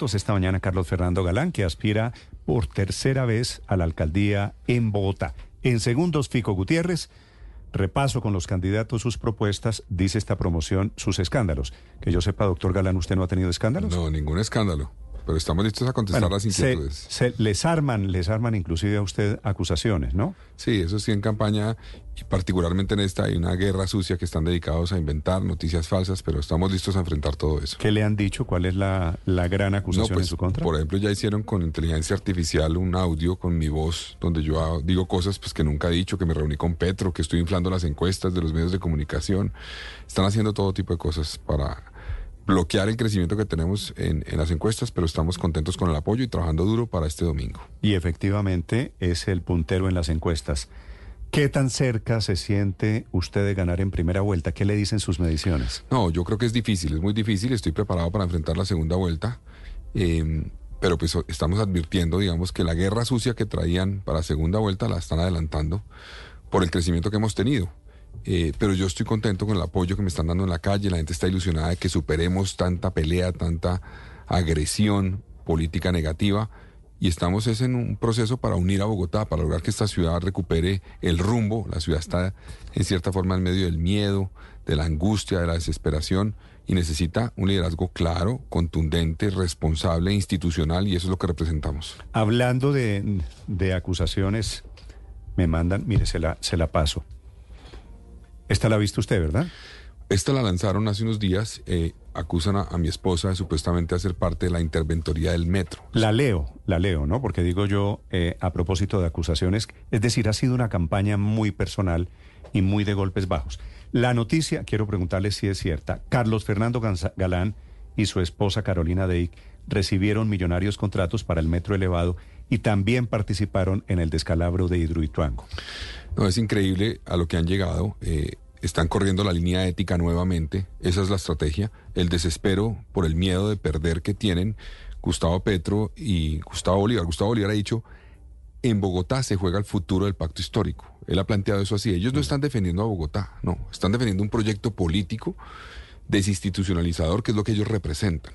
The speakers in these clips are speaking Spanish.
Esta mañana Carlos Fernando Galán, que aspira por tercera vez a la alcaldía en Bogotá. En segundos, Fico Gutiérrez. Repaso con los candidatos sus propuestas, dice esta promoción, sus escándalos. Que yo sepa, doctor Galán, ¿usted no ha tenido escándalos? No, ningún escándalo. Pero estamos listos a contestar Bueno, las se- inquietudes. se- les arman, les arman inclusive a usted acusaciones, ¿no? Sí, eso sí en campaña y particularmente en esta hay una guerra sucia que están dedicados a inventar noticias falsas, pero estamos listos a enfrentar todo eso. ¿Qué le han dicho? ¿Cuál es la, la gran acusación No, pues, en su contra? Por ejemplo, ya hicieron con inteligencia artificial un audio con mi voz donde yo digo cosas pues, que nunca he dicho, que me reuní con Petro, que estoy inflando las encuestas de los medios de comunicación. Están haciendo todo tipo de cosas para bloquear el crecimiento que tenemos en, en las encuestas, pero estamos contentos con el apoyo y trabajando duro para este domingo. Y efectivamente es el puntero en las encuestas. ¿Qué tan cerca se siente usted de ganar en primera vuelta? ¿Qué le dicen sus mediciones? No, yo creo que es difícil, es muy difícil. Estoy preparado para enfrentar la segunda vuelta. eh, pero pues estamos advirtiendo, digamos, que la guerra sucia que traían para segunda vuelta la están adelantando por el crecimiento que hemos tenido. Eh, pero yo estoy contento con el apoyo que me están dando en la calle. La gente está ilusionada de que superemos tanta pelea, tanta agresión política negativa. Y estamos es en un proceso para unir a Bogotá, para lograr que esta ciudad recupere el rumbo. La ciudad está en cierta forma en medio del miedo, de la angustia, de la desesperación y necesita un liderazgo claro, contundente, responsable, institucional y eso es lo que representamos. Hablando de, de acusaciones, me mandan, mire, se la, se la paso. Esta la ha visto usted, ¿verdad? Esta la lanzaron hace unos días, eh, acusan a, a mi esposa de supuestamente hacer parte de la interventoría del metro. La leo, la leo, ¿no? Porque digo yo, eh, a propósito de acusaciones, es decir, ha sido una campaña muy personal y muy de golpes bajos. La noticia, quiero preguntarle si es cierta, Carlos Fernando Galán y su esposa Carolina Deik recibieron millonarios contratos para el metro elevado y también participaron en el descalabro de Hidroituango. No, es increíble a lo que han llegado. eh, están corriendo la línea ética nuevamente. Esa es la estrategia. El desespero por el miedo de perder que tienen Gustavo Petro y Gustavo Bolívar. Gustavo Bolívar ha dicho, en Bogotá se juega el futuro del pacto histórico. Él ha planteado eso así. Ellos no están defendiendo a Bogotá, no. Están defendiendo un proyecto político desinstitucionalizador, que es lo que ellos representan.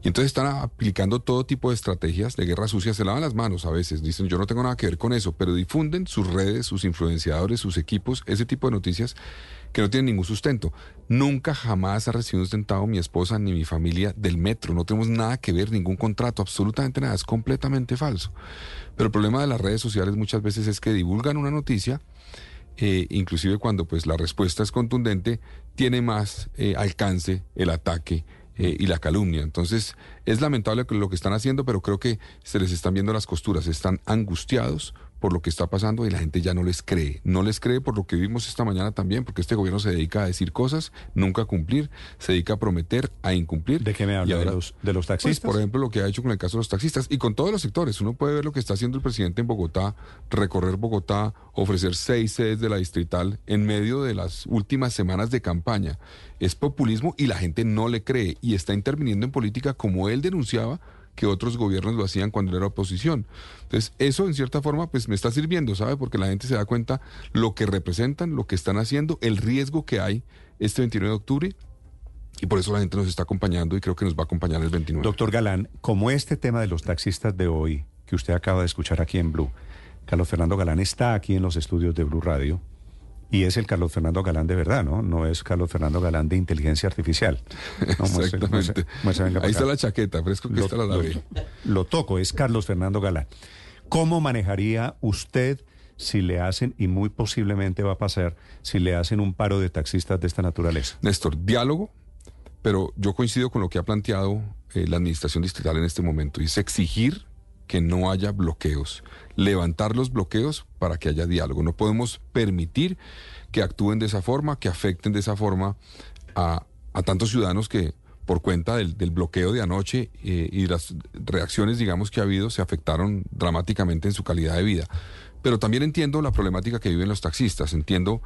Y entonces están aplicando todo tipo de estrategias de guerra sucia, se lavan las manos a veces, dicen yo no tengo nada que ver con eso, pero difunden sus redes, sus influenciadores, sus equipos, ese tipo de noticias que no tienen ningún sustento. Nunca jamás ha recibido un sustentado mi esposa ni mi familia del metro, no tenemos nada que ver, ningún contrato, absolutamente nada, es completamente falso. Pero el problema de las redes sociales muchas veces es que divulgan una noticia, eh, inclusive cuando pues la respuesta es contundente, tiene más eh, alcance el ataque eh, y la calumnia. Entonces, es lamentable lo que están haciendo, pero creo que se les están viendo las costuras, están angustiados por lo que está pasando y la gente ya no les cree. No les cree por lo que vimos esta mañana también, porque este gobierno se dedica a decir cosas, nunca a cumplir, se dedica a prometer, a incumplir. ¿De qué me habla? ¿De los, de los pues, taxistas? por ejemplo, lo que ha hecho con el caso de los taxistas y con todos los sectores. Uno puede ver lo que está haciendo el presidente en Bogotá, recorrer Bogotá, ofrecer seis sedes de la distrital en medio de las últimas semanas de campaña. Es populismo y la gente no le cree y está interviniendo en política como él denunciaba que otros gobiernos lo hacían cuando era oposición. Entonces, eso en cierta forma pues me está sirviendo, ¿sabe? Porque la gente se da cuenta lo que representan, lo que están haciendo, el riesgo que hay este 29 de octubre y por eso la gente nos está acompañando y creo que nos va a acompañar el 29. Doctor Galán, como este tema de los taxistas de hoy, que usted acaba de escuchar aquí en Blue, Carlos Fernando Galán está aquí en los estudios de Blue Radio y es el Carlos Fernando Galán de verdad, ¿no? No es Carlos Fernando Galán de inteligencia artificial. No, Exactamente. muestre- muestre, Ahí está la chaqueta, fresco que Lo, está la lo- lo toco, es Carlos Fernando Galán. ¿Cómo manejaría usted si le hacen, y muy posiblemente va a pasar, si le hacen un paro de taxistas de esta naturaleza? Néstor, diálogo, pero yo coincido con lo que ha planteado eh, la administración distrital en este momento, y es exigir que no haya bloqueos, levantar los bloqueos para que haya diálogo. No podemos permitir que actúen de esa forma, que afecten de esa forma a, tantos ciudadanos que por cuenta del, del bloqueo de anoche eh, y las reacciones, digamos, que ha habido, se afectaron dramáticamente en su calidad de vida. Pero también entiendo la problemática que viven los taxistas, entiendo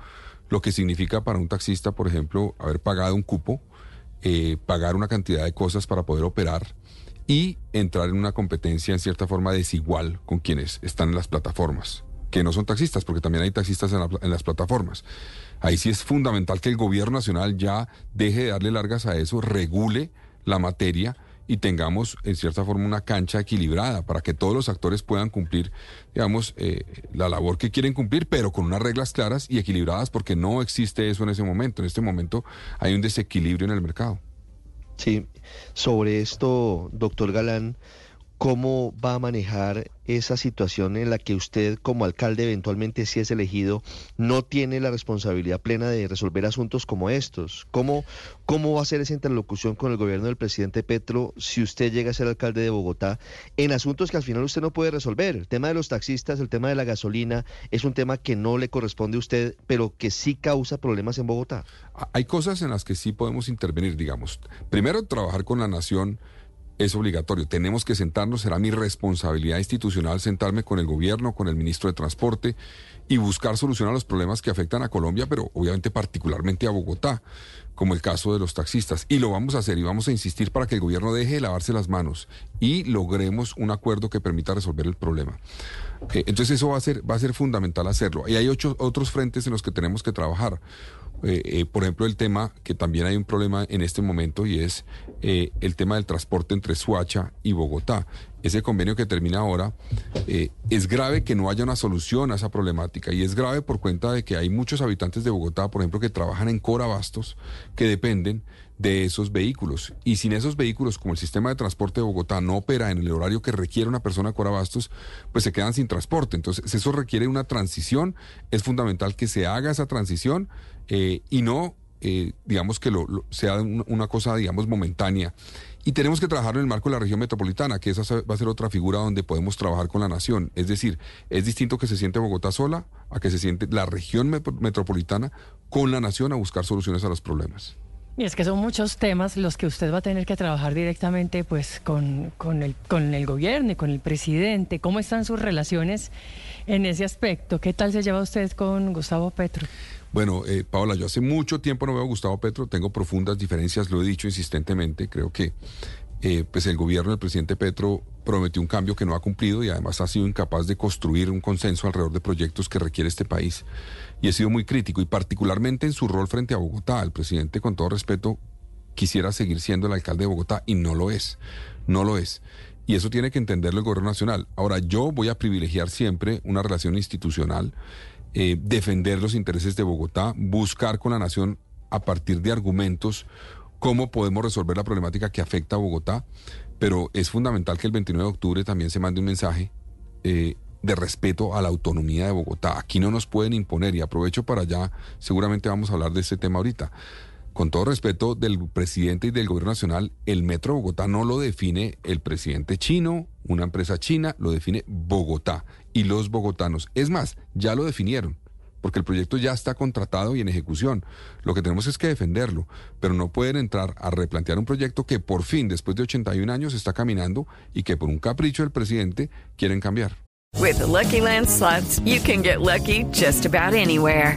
lo que significa para un taxista, por ejemplo, haber pagado un cupo, eh, pagar una cantidad de cosas para poder operar y entrar en una competencia en cierta forma desigual con quienes están en las plataformas, que no son taxistas, porque también hay taxistas en, la- en las plataformas. Ahí sí es fundamental que el gobierno nacional ya deje de darle largas a eso, regule la materia y tengamos en cierta forma una cancha equilibrada para que todos los actores puedan cumplir, digamos, eh, la labor que quieren cumplir, pero con unas reglas claras y equilibradas, porque no existe eso en ese momento. En este momento hay un desequilibrio en el mercado. Sí, sobre esto, doctor Galán, ¿cómo va a manejar esa situación en la que usted como alcalde eventualmente si es elegido no tiene la responsabilidad plena de resolver asuntos como estos? ¿Cómo, cómo va a ser esa interlocución con el gobierno del presidente Petro si usted llega a ser alcalde de Bogotá en asuntos que al final usted no puede resolver? El tema de los taxistas, el tema de la gasolina, es un tema que no le corresponde a usted, pero que sí causa problemas en Bogotá. Hay cosas en las que sí podemos intervenir, digamos. Primero, trabajar con la nación es obligatorio. Tenemos que sentarnos, será mi responsabilidad institucional sentarme con el gobierno, con el ministro de Transporte y buscar solución a los problemas que afectan a Colombia, pero obviamente particularmente a Bogotá, como el caso de los taxistas. Y lo vamos a hacer y vamos a insistir para que el gobierno deje de lavarse las manos y logremos un acuerdo que permita resolver el problema. Eh, entonces eso va a ser, va a ser fundamental hacerlo. Y hay ocho, otros frentes en los que tenemos que trabajar. Eh, eh, por ejemplo, el tema que también hay un problema en este momento y es eh, el tema del transporte entre Suacha y Bogotá. Ese convenio que termina ahora, eh, es grave que no haya una solución a esa problemática y es grave por cuenta de que hay muchos habitantes de Bogotá, por ejemplo, que trabajan en Corabastos, que dependen de esos vehículos. Y sin esos vehículos, como el sistema de transporte de Bogotá no opera en el horario que requiere una persona de Corabastos, pues se quedan sin transporte. Entonces, eso requiere una transición. Es fundamental que se haga esa transición eh, y no, eh, digamos, que lo, lo- sea un- una cosa, digamos, momentánea. Y tenemos que trabajar en el marco de la región metropolitana, que esa va a ser otra figura donde podemos trabajar con la nación. Es decir, es distinto que se siente Bogotá sola a que se siente la región met- metropolitana con la nación a buscar soluciones a los problemas. Y es que son muchos temas los que usted va a tener que trabajar directamente pues con, el, con el gobierno y con el presidente. ¿Cómo están sus relaciones en ese aspecto? ¿Qué tal se lleva usted con Gustavo Petro? Bueno, eh, Paola, yo hace mucho tiempo no veo a Gustavo Petro, tengo profundas diferencias, lo he dicho insistentemente, creo que eh, pues el gobierno del presidente Petro prometió un cambio que no ha cumplido y además ha sido incapaz de construir un consenso alrededor de proyectos que requiere este país. Y he sido muy crítico y particularmente en su rol frente a Bogotá. El presidente, con todo respeto, quisiera seguir siendo el alcalde de Bogotá y no lo es, no lo es. Y eso tiene que entenderlo el gobierno nacional. Ahora, yo voy a privilegiar siempre una relación institucional, eh, defender los intereses de Bogotá, buscar con la nación a partir de argumentos cómo podemos resolver la problemática que afecta a Bogotá, pero es fundamental que el 29 de octubre también se mande un mensaje eh, de respeto a la autonomía de Bogotá. Aquí no nos pueden imponer y aprovecho para allá, seguramente vamos a hablar de este tema ahorita. Con todo respeto del presidente y del gobierno nacional, el Metro Bogotá no lo define el presidente chino, una empresa china, lo define Bogotá y los bogotanos. Es más, ya lo definieron, porque el proyecto ya está contratado y en ejecución. Lo que tenemos es que defenderlo, pero no pueden entrar a replantear un proyecto que por fin, después de 81 años, está caminando y que por un capricho del presidente quieren cambiar. With the Lucky Land slots, you can get lucky just about anywhere.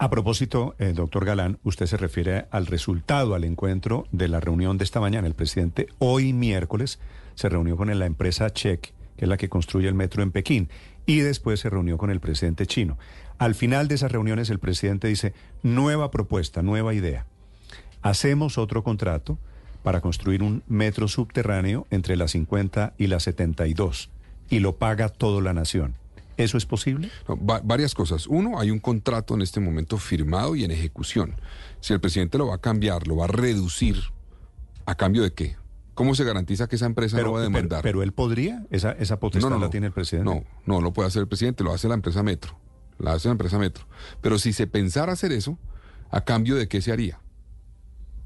A propósito, eh, doctor Galán, usted se refiere al resultado, al encuentro de la reunión de esta mañana. El presidente hoy miércoles se reunió con la empresa Check, que es la que construye el metro en Pekín, y después se reunió con el presidente chino. Al final de esas reuniones el presidente dice, nueva propuesta, nueva idea. Hacemos otro contrato para construir un metro subterráneo entre la 50 y la 72 y lo paga toda la nación. ¿Eso es posible? No, va- varias cosas. Uno, hay un contrato en este momento firmado y en ejecución. Si el presidente lo va a cambiar, lo va a reducir, ¿a cambio de qué? ¿Cómo se garantiza que esa empresa pero, no va a demandar? Pero, pero, él podría, esa, esa potestad no, no, la tiene el presidente. No, no lo puede hacer el presidente, lo hace la empresa Metro. La hace la empresa Metro. Pero si se pensara hacer eso, ¿a cambio de qué se haría?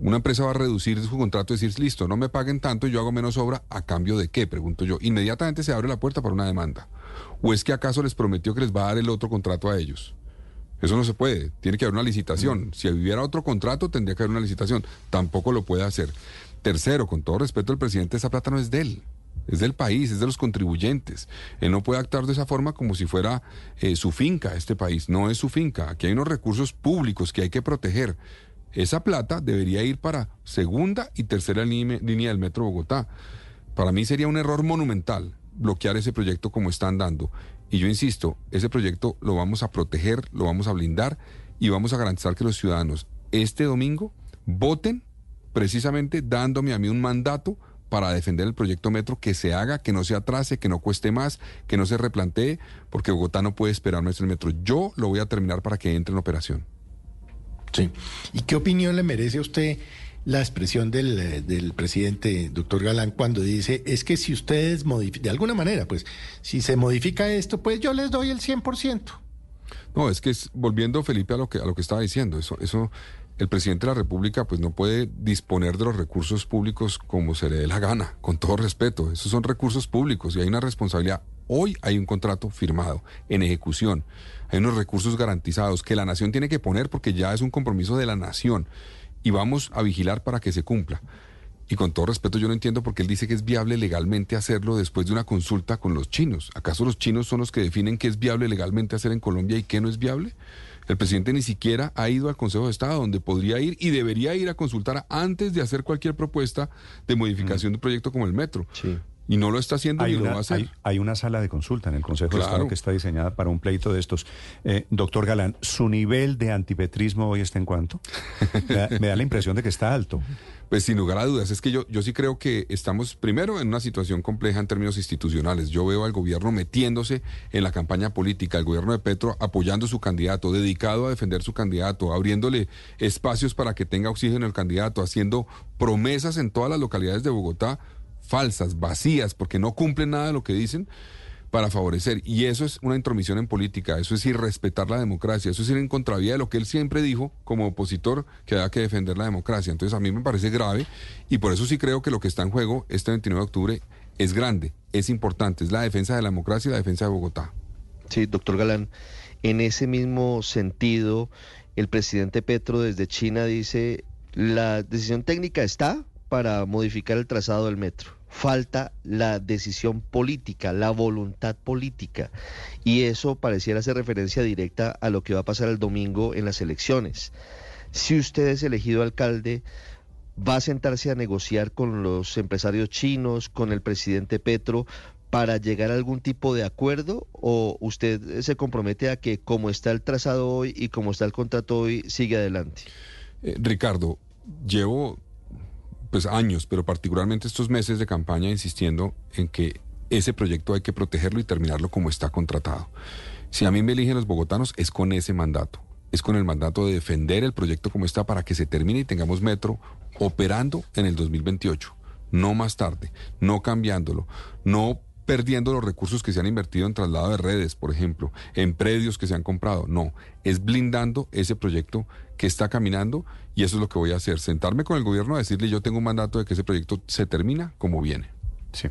Una empresa va a reducir su contrato y decir, listo, no me paguen tanto y yo hago menos obra, ¿a cambio de qué? Pregunto yo. Inmediatamente se abre la puerta para una demanda. ¿O es que acaso les prometió que les va a dar el otro contrato a ellos? Eso no se puede, tiene que haber una licitación. Si hubiera otro contrato, tendría que haber una licitación. Tampoco lo puede hacer. Tercero, con todo respeto al presidente, esa plata no es de él. Es del país, es de los contribuyentes. Él no puede actuar de esa forma como si fuera eh, su finca, este país. No es su finca. Aquí hay unos recursos públicos que hay que proteger. Esa plata debería ir para segunda y tercera línea, del Metro Bogotá. Para mí sería un error monumental bloquear ese proyecto como están dando. Y yo insisto, ese proyecto lo vamos a proteger, lo vamos a blindar y vamos a garantizar que los ciudadanos este domingo voten precisamente dándome a mí un mandato para defender el proyecto Metro, que se haga, que no se atrase, que no cueste más, que no se replantee, porque Bogotá no puede esperar nuestro metro. Yo lo voy a terminar para que entre en operación. Sí. ¿Y qué opinión le merece a usted la expresión del, del presidente, doctor Galán, cuando dice, es que si ustedes modifican, de alguna manera, pues, si se modifica esto, pues yo les doy el 100%? No, es que es, volviendo, Felipe, a lo que, a lo que estaba diciendo, eso, eso, el presidente de la República pues no puede disponer de los recursos públicos como se le dé la gana, con todo respeto. Esos son recursos públicos y hay una responsabilidad. Hoy hay un contrato firmado en ejecución, hay unos recursos garantizados que la nación tiene que poner porque ya es un compromiso de la nación y vamos a vigilar para que se cumpla. Y con todo respeto, yo no entiendo por qué él dice que es viable legalmente hacerlo después de una consulta con los chinos. ¿Acaso los chinos son los que definen qué es viable legalmente hacer en Colombia y qué no es viable? El presidente ni siquiera ha ido al Consejo de Estado, donde podría ir y debería ir a consultar antes de hacer cualquier propuesta de modificación de un proyecto como el metro. Sí. Y no lo está haciendo Hay ni lo una, va a hacer. hay, hay una sala de consulta en el Consejo de. Estado que está diseñada para un pleito de estos. Eh, doctor Galán, ¿su nivel de antipetrismo hoy está en cuánto? Me da, me da la impresión de que está alto. Pues sin lugar a dudas, es que yo, yo sí creo que estamos primero en una situación compleja en términos institucionales. Yo veo al gobierno metiéndose en la campaña política, el gobierno de Petro apoyando su candidato, dedicado a defender su candidato, abriéndole espacios para que tenga oxígeno el candidato, haciendo promesas en todas las localidades de Bogotá falsas, vacías, porque no cumplen nada de lo que dicen para favorecer. Y eso es una intromisión en política, eso es irrespetar la democracia, eso es ir en contravía de lo que él siempre dijo como opositor, que había que defender la democracia. Entonces a mí me parece grave y por eso sí creo que lo que está en juego este 29 de octubre es grande, es importante, es la defensa de la democracia y la defensa de Bogotá. Sí, doctor Galán, en ese mismo sentido, el presidente Petro desde China dice, la decisión técnica está para modificar el trazado del metro. Falta la decisión política, la voluntad política. Y eso pareciera hacer referencia directa a lo que va a pasar el domingo en las elecciones. Si usted es elegido alcalde, va a sentarse a negociar con los empresarios chinos, con el presidente Petro, para llegar a algún tipo de acuerdo o usted se compromete a que como está el trazado hoy y como está el contrato hoy, sigue adelante? Eh, Ricardo, llevo pues años, pero particularmente estos meses de campaña insistiendo en que ese proyecto hay que protegerlo y terminarlo como está contratado. Si a mí me eligen los bogotanos es con ese mandato, es con el mandato de defender el proyecto como está para que se termine y tengamos metro operando en el 2028, no más tarde, no cambiándolo, no perdiendo los recursos que se han invertido en traslado de redes, por ejemplo, en predios que se han comprado. No, es blindando ese proyecto que está caminando y eso es lo que voy a hacer, sentarme con el gobierno a decirle yo tengo un mandato de que ese proyecto se termina como viene. Sí.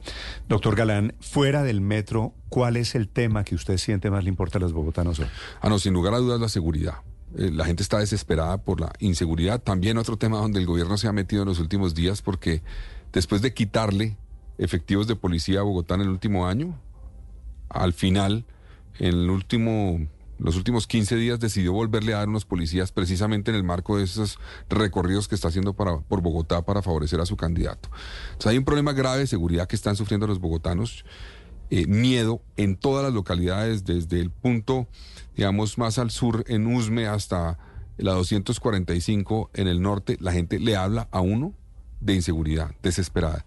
Doctor Galán, fuera del metro, ¿cuál es el tema que usted siente más le importa a los bogotanos hoy? Ah, no, sin lugar a dudas la seguridad. Eh, la gente está desesperada por la inseguridad. También otro tema donde el gobierno se ha metido en los últimos días porque después de quitarle efectivos de policía a Bogotá en el último año, al final, en el último, los últimos 15 días decidió volverle a dar unos policías precisamente en el marco de esos recorridos que está haciendo para, por Bogotá para favorecer a su candidato. Entonces hay un problema grave de seguridad que están sufriendo los bogotanos. eh, miedo en todas las localidades, desde el punto, digamos, más al sur, en Usme, hasta la 245 en el norte, la gente le habla a uno de inseguridad, desesperada.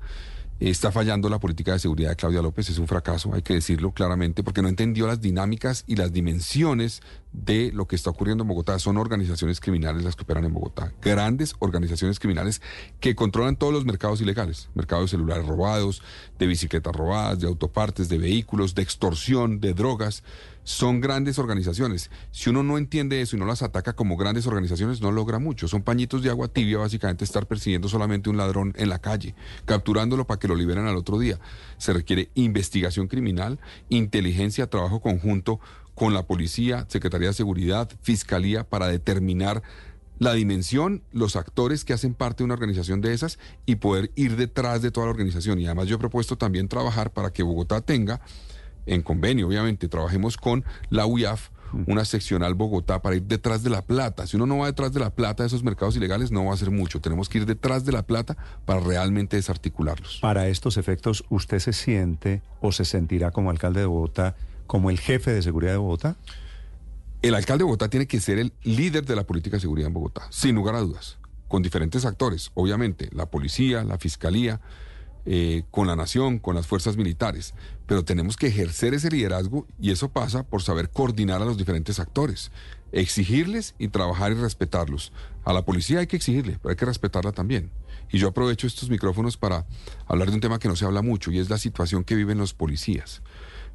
Está fallando la política de seguridad de Claudia López, es un fracaso, hay que decirlo claramente, porque no entendió las dinámicas y las dimensiones de lo que está ocurriendo en Bogotá. Son organizaciones criminales las que operan en Bogotá, grandes organizaciones criminales que controlan todos los mercados ilegales, mercados de celulares robados, de bicicletas robadas, de autopartes, de vehículos, de extorsión, de drogas son grandes organizaciones. Si uno no entiende eso y no las ataca como grandes organizaciones, no logra mucho. Son pañitos de agua tibia, básicamente, estar persiguiendo solamente un ladrón en la calle, capturándolo para que lo liberen al otro día. Se requiere investigación criminal, inteligencia, trabajo conjunto con la policía, Secretaría de Seguridad, Fiscalía, para determinar la dimensión, los actores que hacen parte de una organización de esas y poder ir detrás de toda la organización. Y además yo he propuesto también trabajar para que Bogotá tenga en convenio, obviamente, trabajemos con la UIAF, una seccional Bogotá para ir detrás de la plata. Si uno no va detrás de la plata de esos mercados ilegales, no va a hacer mucho. Tenemos que ir detrás de la plata para realmente desarticularlos. Para estos efectos, ¿usted se siente o se sentirá como alcalde de Bogotá, como el jefe de seguridad de Bogotá? El alcalde de Bogotá tiene que ser el líder de la política de seguridad en Bogotá, sin lugar a dudas, con diferentes actores, obviamente, la policía, la fiscalía, eh, con la nación, con las fuerzas militares, pero tenemos que ejercer ese liderazgo y eso pasa por saber coordinar a los diferentes actores, exigirles y trabajar y respetarlos. A la policía hay que exigirle, pero hay que respetarla también. Y yo aprovecho estos micrófonos para hablar de un tema que no se habla mucho y es la situación que viven los policías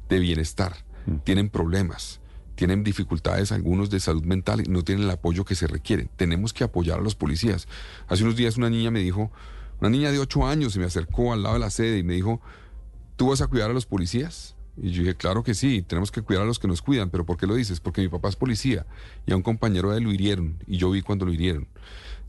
de bienestar. Mm. Tienen problemas, tienen dificultades algunos de salud mental y no tienen el apoyo que se requiere. Tenemos que apoyar a los policías. Hace unos días una niña me dijo, una niña de 8 años se me acercó al lado de la sede y me dijo, ¿tú vas a cuidar a los policías? Y yo dije, claro que sí, tenemos que cuidar a los que nos cuidan, pero ¿por qué lo dices? Porque mi papá es policía y a un compañero de él lo hirieron y yo vi cuando lo hirieron.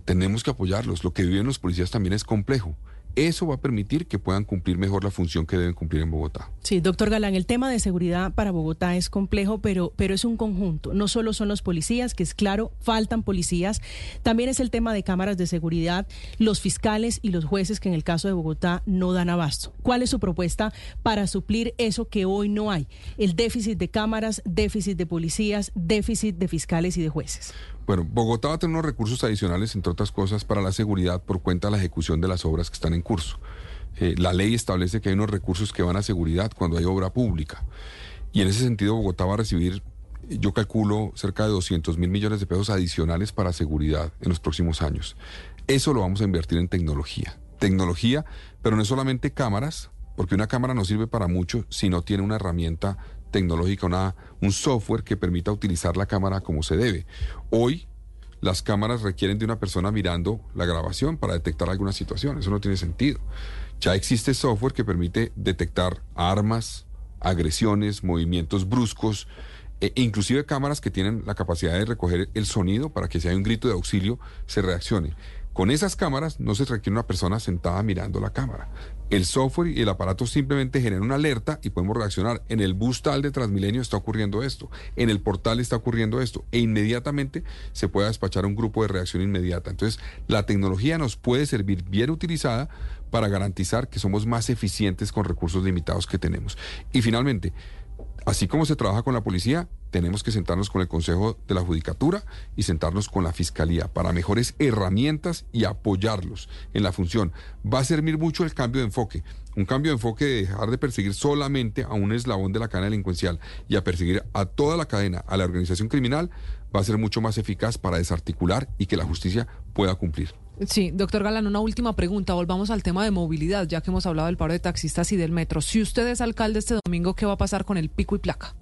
Tenemos que apoyarlos, lo que viven los policías también es complejo. Eso va a permitir que puedan cumplir mejor la función que deben cumplir en Bogotá. Sí, doctor Galán, el tema de seguridad para Bogotá es complejo, pero, pero es un conjunto. No solo son los policías, que es claro, faltan policías. También es el tema de cámaras de seguridad, los fiscales y los jueces que en el caso de Bogotá no dan abasto. ¿Cuál es su propuesta para suplir eso que hoy no hay? El déficit de cámaras, déficit de policías, déficit de fiscales y de jueces. Bueno, Bogotá va a tener unos recursos adicionales, entre otras cosas, para la seguridad por cuenta de la ejecución de las obras que están en curso. Eh, la ley establece que hay unos recursos que van a seguridad cuando hay obra pública. Y en ese sentido, Bogotá va a recibir, yo calculo, cerca de 200 mil millones de pesos adicionales para seguridad en los próximos años. Eso lo vamos a invertir en tecnología. Tecnología, pero no es solamente cámaras, porque una cámara no sirve para mucho si no tiene una herramienta tecnológica, una, un software que permita utilizar la cámara como se debe. Hoy las cámaras requieren de una persona mirando la grabación para detectar alguna situación. Eso no tiene sentido. Ya existe software que permite detectar armas, agresiones, movimientos bruscos, e inclusive cámaras que tienen la capacidad de recoger el sonido para que si hay un grito de auxilio se reaccione. Con esas cámaras no se requiere una persona sentada mirando la cámara. El software y el aparato simplemente generan una alerta y podemos reaccionar. En el bus tal de Transmilenio está ocurriendo esto, en el portal está ocurriendo esto, e inmediatamente se puede despachar un grupo de reacción inmediata. Entonces, la tecnología nos puede servir bien utilizada para garantizar que somos más eficientes con recursos limitados que tenemos. Y finalmente, así como se trabaja con la policía, tenemos que sentarnos con el Consejo de la Judicatura y sentarnos con la Fiscalía para mejores herramientas y apoyarlos en la función. Va a servir mucho el cambio de enfoque. Un cambio de enfoque de dejar de perseguir solamente a un eslabón de la cadena delincuencial y a perseguir a toda la cadena, a la organización criminal, va a ser mucho más eficaz para desarticular y que la justicia pueda cumplir. Sí, doctor Galán, una última pregunta. Volvamos al tema de movilidad, ya que hemos hablado del paro de taxistas y del metro. Si usted es alcalde este domingo, ¿qué va a pasar con el pico y placa?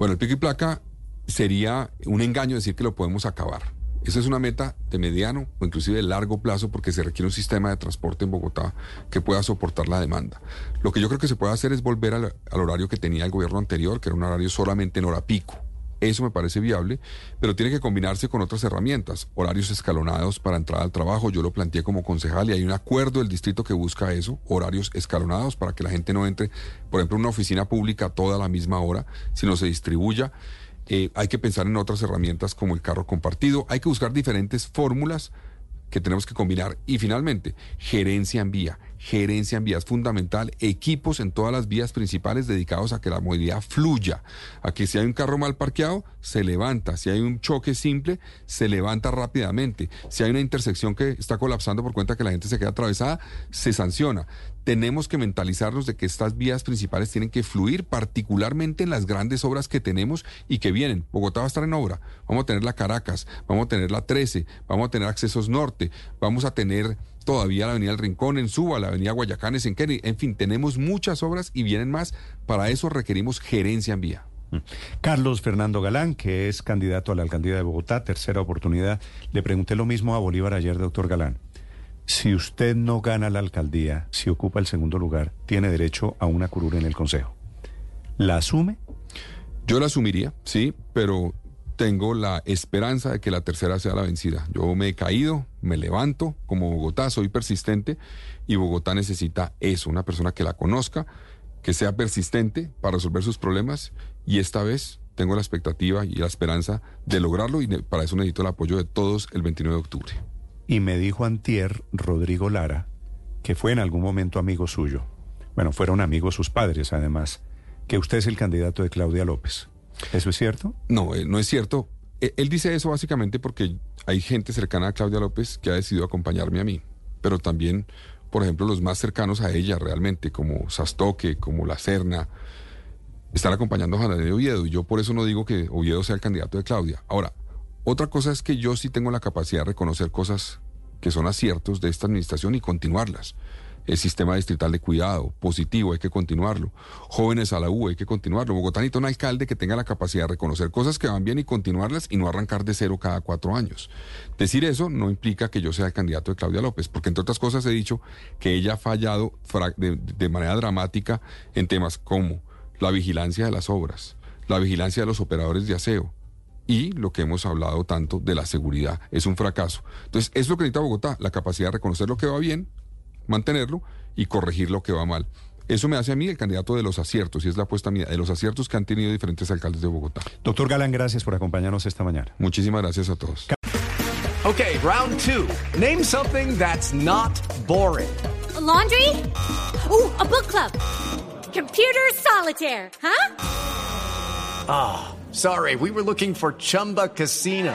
Bueno, el pico y placa sería un engaño decir que lo podemos acabar. Esa es una meta de mediano o inclusive de largo plazo porque se requiere un sistema de transporte en Bogotá que pueda soportar la demanda. Lo que yo creo que se puede hacer es volver al, al horario que tenía el gobierno anterior, que era un horario solamente en hora pico. Eso me parece viable, pero tiene que combinarse con otras herramientas, horarios escalonados para entrar al trabajo. Yo lo planteé como concejal y hay un acuerdo del distrito que busca eso, horarios escalonados para que la gente no entre, por ejemplo, en una oficina pública toda la misma hora, sino se distribuya. Eh, hay que pensar en otras herramientas como el carro compartido. Hay que buscar diferentes fórmulas que tenemos que combinar. Y finalmente, gerencia en vía, gerencia en vías fundamental, equipos en todas las vías principales dedicados a que la movilidad fluya, a que si hay un carro mal parqueado, se levanta, si hay un choque simple, se levanta rápidamente, si hay una intersección que está colapsando por cuenta que la gente se queda atravesada, se sanciona. Tenemos que mentalizarnos de que estas vías principales tienen que fluir, particularmente en las grandes obras que tenemos y que vienen. Bogotá va a estar en obra, vamos a tener la Caracas, vamos a tener la 13, vamos a tener accesos norte, vamos a tener todavía la Avenida El Rincón en Suba, la Avenida Guayacanes en Kennedy. En fin, tenemos muchas obras y vienen más. Para eso requerimos gerencia en vía. Mm. Carlos Fernando Galán, que es candidato a la alcaldía de Bogotá, tercera oportunidad. Le pregunté lo mismo a Bolívar ayer, doctor Galán. Si usted no gana la alcaldía, si ocupa el segundo lugar, tiene derecho a una curul en el Consejo. ¿La asume? Yo la asumiría, sí, pero tengo la esperanza de que la tercera sea la vencida. Yo me he caído, me levanto, como Bogotá soy persistente y Bogotá necesita eso, una persona que la conozca, que sea persistente para resolver sus problemas y esta vez tengo la expectativa y la esperanza de lograrlo y para eso necesito el apoyo de todos el 29 de octubre. Y me dijo antier Rodrigo Lara, que fue en algún momento amigo suyo, bueno, fueron amigos sus padres además, que usted es el candidato de Claudia López. ¿Eso es cierto? No, eh, no es cierto. Eh, él dice eso básicamente porque hay gente cercana a Claudia López que ha decidido acompañarme a mí, pero también, por ejemplo, los más cercanos a ella realmente, como Sastoque, como La Serna, están acompañando a Juan Oviedo y yo por eso no digo que Oviedo sea el candidato de Claudia. Ahora, otra cosa es que yo sí tengo la capacidad de reconocer cosas que son aciertos de esta administración y continuarlas el sistema distrital de cuidado, positivo, hay que continuarlo. Jóvenes a la U, hay que continuarlo. Bogotá necesita un alcalde que tenga la capacidad de reconocer cosas que van bien y continuarlas y no arrancar de cero cada cuatro años. Decir eso no implica que yo sea el candidato de Claudia López, porque entre otras cosas he dicho que ella ha fallado de, de manera dramática en temas como la vigilancia de las obras, la vigilancia de los operadores de aseo, y lo que hemos hablado tanto de la seguridad. Es un fracaso. Entonces, es lo que necesita Bogotá, la capacidad de reconocer lo que va bien, mantenerlo y corregir lo que va mal. Eso me hace a mí el candidato de los aciertos, y es la apuesta mía, de los aciertos que han tenido diferentes alcaldes de Bogotá. Doctor Galán, gracias por acompañarnos esta mañana. Muchísimas gracias a todos. Ok, round two. Name something that's not boring. laundry? Uh, a book club. Computer solitaire, huh? Ah, sorry, we were looking for Chumba Casino.